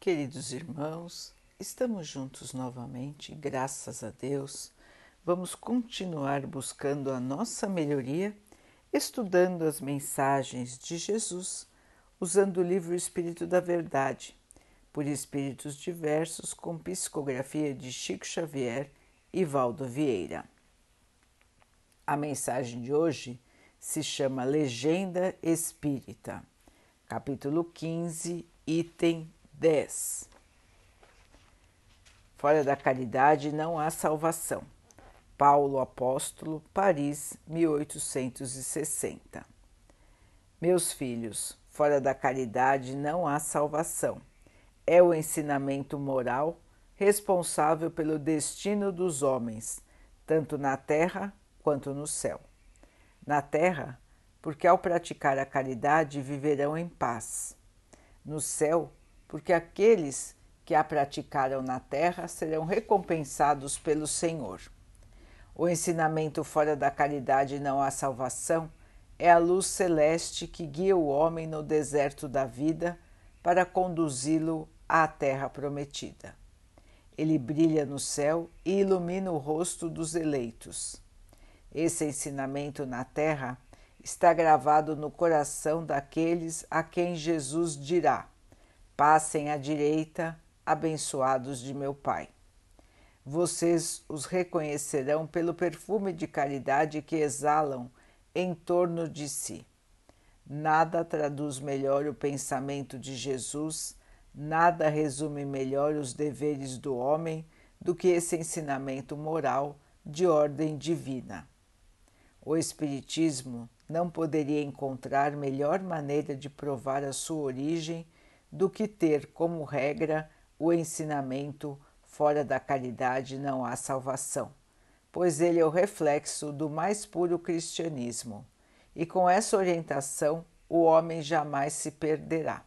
Queridos irmãos, estamos juntos novamente, graças a Deus. Vamos continuar buscando a nossa melhoria, estudando as mensagens de Jesus, usando o livro Espírito da Verdade, por espíritos diversos, com psicografia de Chico Xavier e Valdo Vieira. A mensagem de hoje se chama Legenda Espírita, capítulo 15, item 10. Fora da caridade não há salvação. Paulo Apóstolo, Paris, 1860. Meus filhos, fora da caridade não há salvação. É o ensinamento moral responsável pelo destino dos homens, tanto na terra quanto no céu. Na terra, porque ao praticar a caridade viverão em paz. No céu, porque aqueles que a praticaram na terra serão recompensados pelo Senhor. O ensinamento fora da caridade não há salvação é a luz celeste que guia o homem no deserto da vida para conduzi-lo à terra prometida. Ele brilha no céu e ilumina o rosto dos eleitos. Esse ensinamento na terra está gravado no coração daqueles a quem Jesus dirá: Passem à direita, abençoados de meu Pai. Vocês os reconhecerão pelo perfume de caridade que exalam em torno de si. Nada traduz melhor o pensamento de Jesus, nada resume melhor os deveres do homem do que esse ensinamento moral de ordem divina. O Espiritismo não poderia encontrar melhor maneira de provar a sua origem do que ter como regra o ensinamento fora da caridade não há salvação, pois ele é o reflexo do mais puro cristianismo, e com essa orientação o homem jamais se perderá.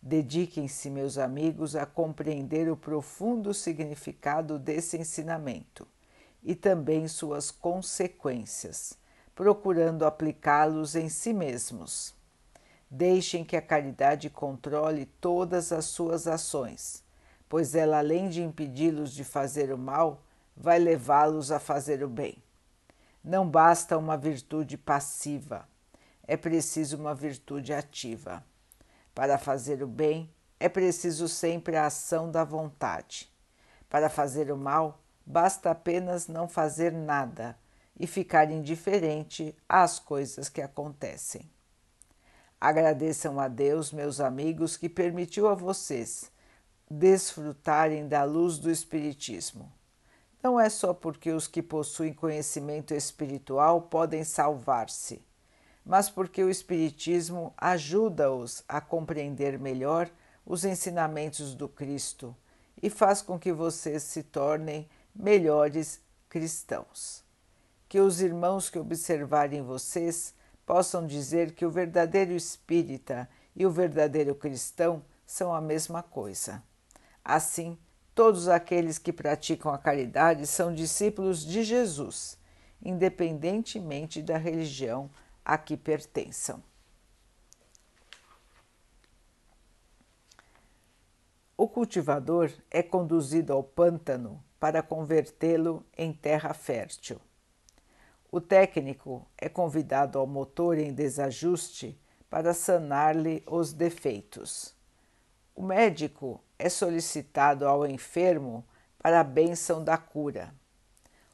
Dediquem-se, meus amigos, a compreender o profundo significado desse ensinamento e também suas consequências, procurando aplicá-los em si mesmos. Deixem que a caridade controle todas as suas ações, pois ela, além de impedi-los de fazer o mal, vai levá-los a fazer o bem. Não basta uma virtude passiva, é preciso uma virtude ativa. Para fazer o bem, é preciso sempre a ação da vontade. Para fazer o mal, basta apenas não fazer nada e ficar indiferente às coisas que acontecem. Agradeçam a Deus, meus amigos, que permitiu a vocês desfrutarem da luz do Espiritismo. Não é só porque os que possuem conhecimento espiritual podem salvar-se, mas porque o Espiritismo ajuda-os a compreender melhor os ensinamentos do Cristo e faz com que vocês se tornem melhores cristãos. Que os irmãos que observarem vocês possam dizer que o verdadeiro espírita e o verdadeiro cristão são a mesma coisa. Assim, todos aqueles que praticam a caridade são discípulos de Jesus, independentemente da religião a que pertençam. O cultivador é conduzido ao pântano para convertê-lo em terra fértil. O técnico é convidado ao motor em desajuste para sanar-lhe os defeitos. O médico é solicitado ao enfermo para a bênção da cura.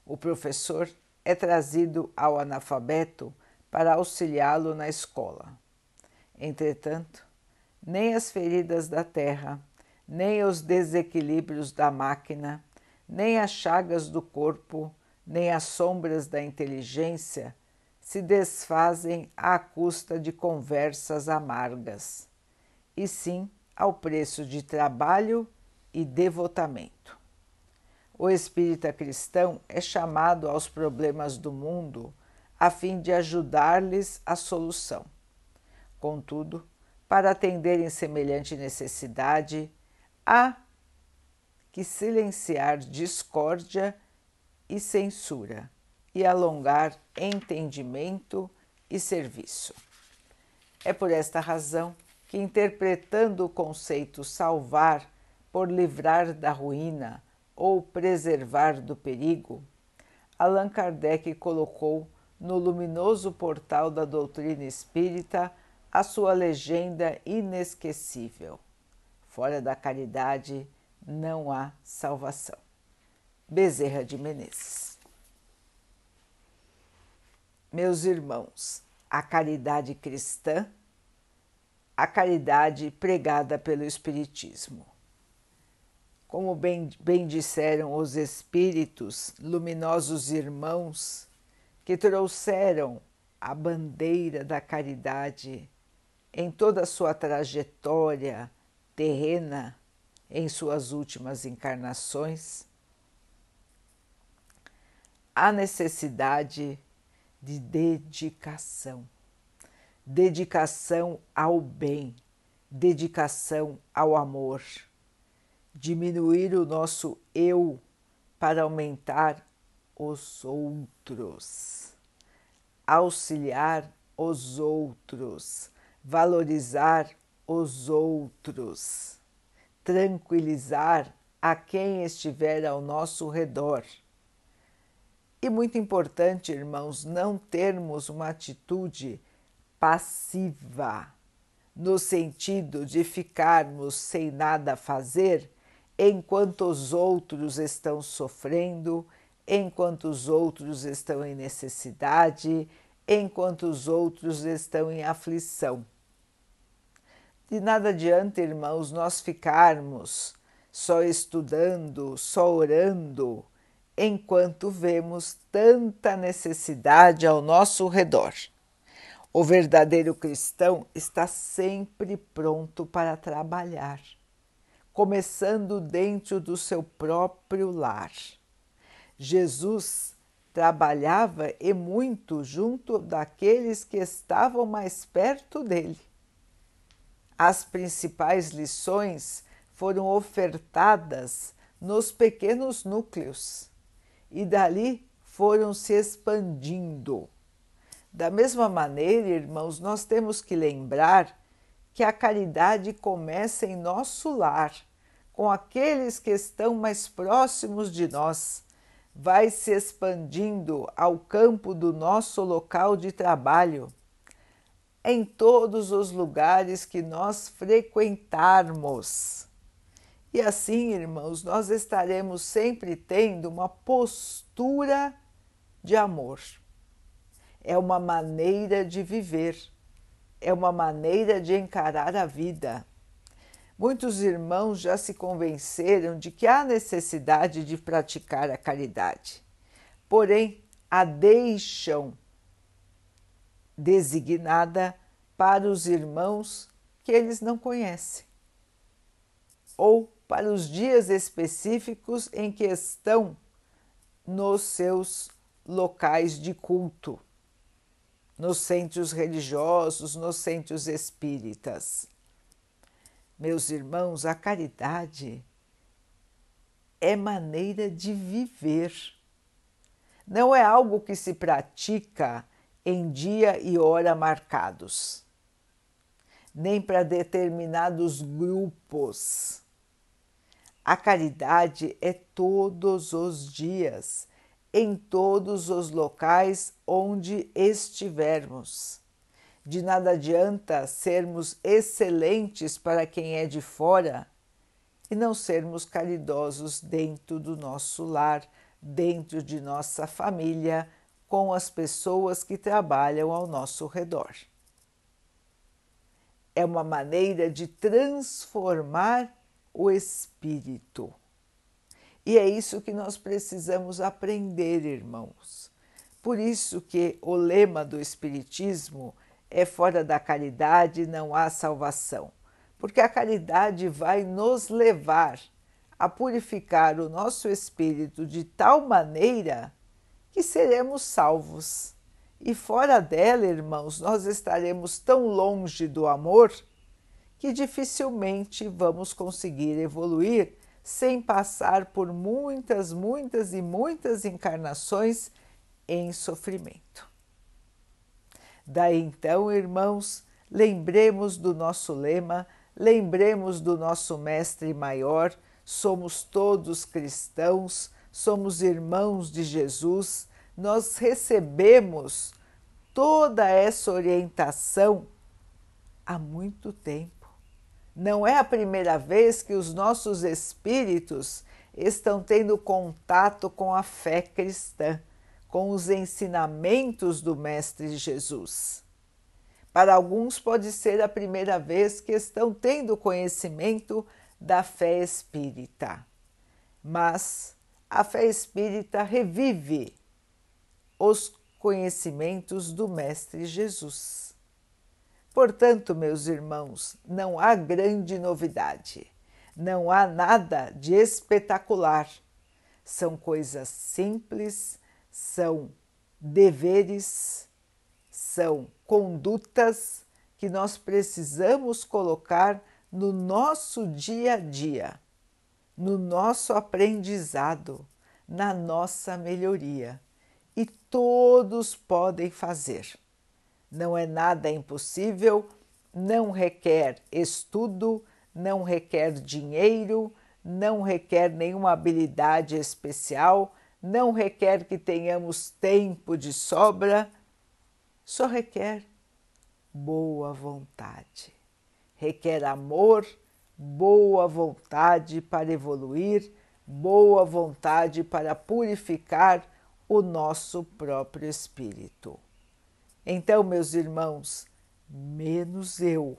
O professor é trazido ao analfabeto para auxiliá-lo na escola. Entretanto, nem as feridas da terra, nem os desequilíbrios da máquina, nem as chagas do corpo nem as sombras da inteligência se desfazem à custa de conversas amargas, e sim ao preço de trabalho e devotamento. O espírita cristão é chamado aos problemas do mundo a fim de ajudar-lhes a solução. Contudo, para atenderem semelhante necessidade, há que silenciar discórdia e censura, e alongar entendimento e serviço. É por esta razão que, interpretando o conceito salvar por livrar da ruína ou preservar do perigo, Allan Kardec colocou no luminoso portal da doutrina espírita a sua legenda inesquecível: Fora da caridade não há salvação. Bezerra de Menezes. Meus irmãos, a caridade cristã, a caridade pregada pelo Espiritismo. Como bem, bem disseram os Espíritos, luminosos irmãos, que trouxeram a bandeira da caridade em toda a sua trajetória terrena em suas últimas encarnações, a necessidade de dedicação, dedicação ao bem, dedicação ao amor, diminuir o nosso eu para aumentar os outros, auxiliar os outros, valorizar os outros, tranquilizar a quem estiver ao nosso redor. E muito importante, irmãos, não termos uma atitude passiva, no sentido de ficarmos sem nada a fazer enquanto os outros estão sofrendo, enquanto os outros estão em necessidade, enquanto os outros estão em aflição. De nada adianta, irmãos, nós ficarmos só estudando, só orando, enquanto vemos tanta necessidade ao nosso redor. O verdadeiro cristão está sempre pronto para trabalhar, começando dentro do seu próprio lar. Jesus trabalhava e muito junto daqueles que estavam mais perto dele. As principais lições foram ofertadas nos pequenos núcleos e dali foram se expandindo. Da mesma maneira, irmãos, nós temos que lembrar que a caridade começa em nosso lar, com aqueles que estão mais próximos de nós vai se expandindo ao campo do nosso local de trabalho, em todos os lugares que nós frequentarmos. E assim, irmãos, nós estaremos sempre tendo uma postura de amor. É uma maneira de viver, é uma maneira de encarar a vida. Muitos irmãos já se convenceram de que há necessidade de praticar a caridade, porém a deixam designada para os irmãos que eles não conhecem, ou para os dias específicos em que estão nos seus locais de culto, nos centros religiosos, nos centros espíritas. Meus irmãos, a caridade é maneira de viver. Não é algo que se pratica em dia e hora marcados, nem para determinados grupos. A caridade é todos os dias, em todos os locais onde estivermos. De nada adianta sermos excelentes para quem é de fora e não sermos caridosos dentro do nosso lar, dentro de nossa família, com as pessoas que trabalham ao nosso redor. É uma maneira de transformar o espírito. E é isso que nós precisamos aprender, irmãos. Por isso que o lema do espiritismo é fora da caridade não há salvação, porque a caridade vai nos levar a purificar o nosso espírito de tal maneira que seremos salvos. E fora dela, irmãos, nós estaremos tão longe do amor que dificilmente vamos conseguir evoluir sem passar por muitas, muitas e muitas encarnações em sofrimento. Daí então, irmãos, lembremos do nosso lema, lembremos do nosso Mestre Maior, somos todos cristãos, somos irmãos de Jesus, nós recebemos toda essa orientação há muito tempo. Não é a primeira vez que os nossos espíritos estão tendo contato com a fé cristã, com os ensinamentos do Mestre Jesus. Para alguns, pode ser a primeira vez que estão tendo conhecimento da fé espírita, mas a fé espírita revive os conhecimentos do Mestre Jesus. Portanto, meus irmãos, não há grande novidade, não há nada de espetacular. São coisas simples, são deveres, são condutas que nós precisamos colocar no nosso dia a dia, no nosso aprendizado, na nossa melhoria. E todos podem fazer. Não é nada impossível, não requer estudo, não requer dinheiro, não requer nenhuma habilidade especial, não requer que tenhamos tempo de sobra, só requer boa vontade. Requer amor, boa vontade para evoluir, boa vontade para purificar o nosso próprio espírito. Então, meus irmãos, menos eu,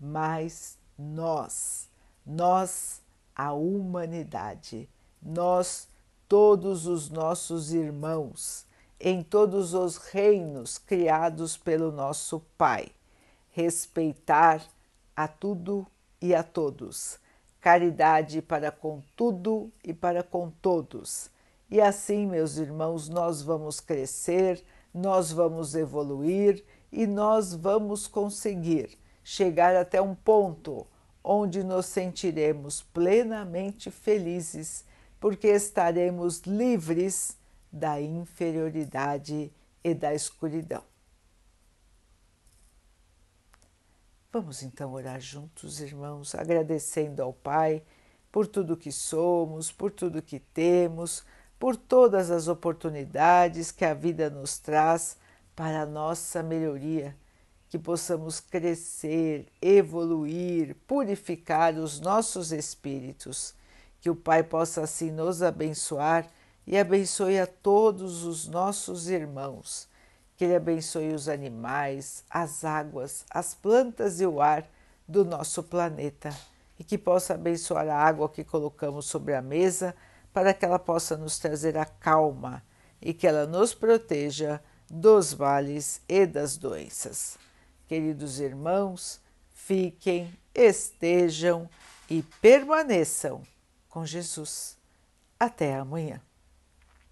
mais nós, nós, a humanidade, nós, todos os nossos irmãos, em todos os reinos criados pelo nosso Pai, respeitar a tudo e a todos, caridade para com tudo e para com todos. E assim, meus irmãos, nós vamos crescer, nós vamos evoluir e nós vamos conseguir chegar até um ponto onde nos sentiremos plenamente felizes, porque estaremos livres da inferioridade e da escuridão. Vamos então orar juntos, irmãos, agradecendo ao Pai por tudo que somos, por tudo que temos, por todas as oportunidades que a vida nos traz para a nossa melhoria que possamos crescer, evoluir, purificar os nossos espíritos, que o Pai possa assim nos abençoar e abençoe a todos os nossos irmãos, que Ele abençoe os animais, as águas, as plantas e o ar do nosso planeta. E que possa abençoar a água que colocamos sobre a mesa para que ela possa nos trazer a calma e que ela nos proteja dos vales e das doenças. Queridos irmãos, fiquem, estejam e permaneçam com Jesus. Até amanhã.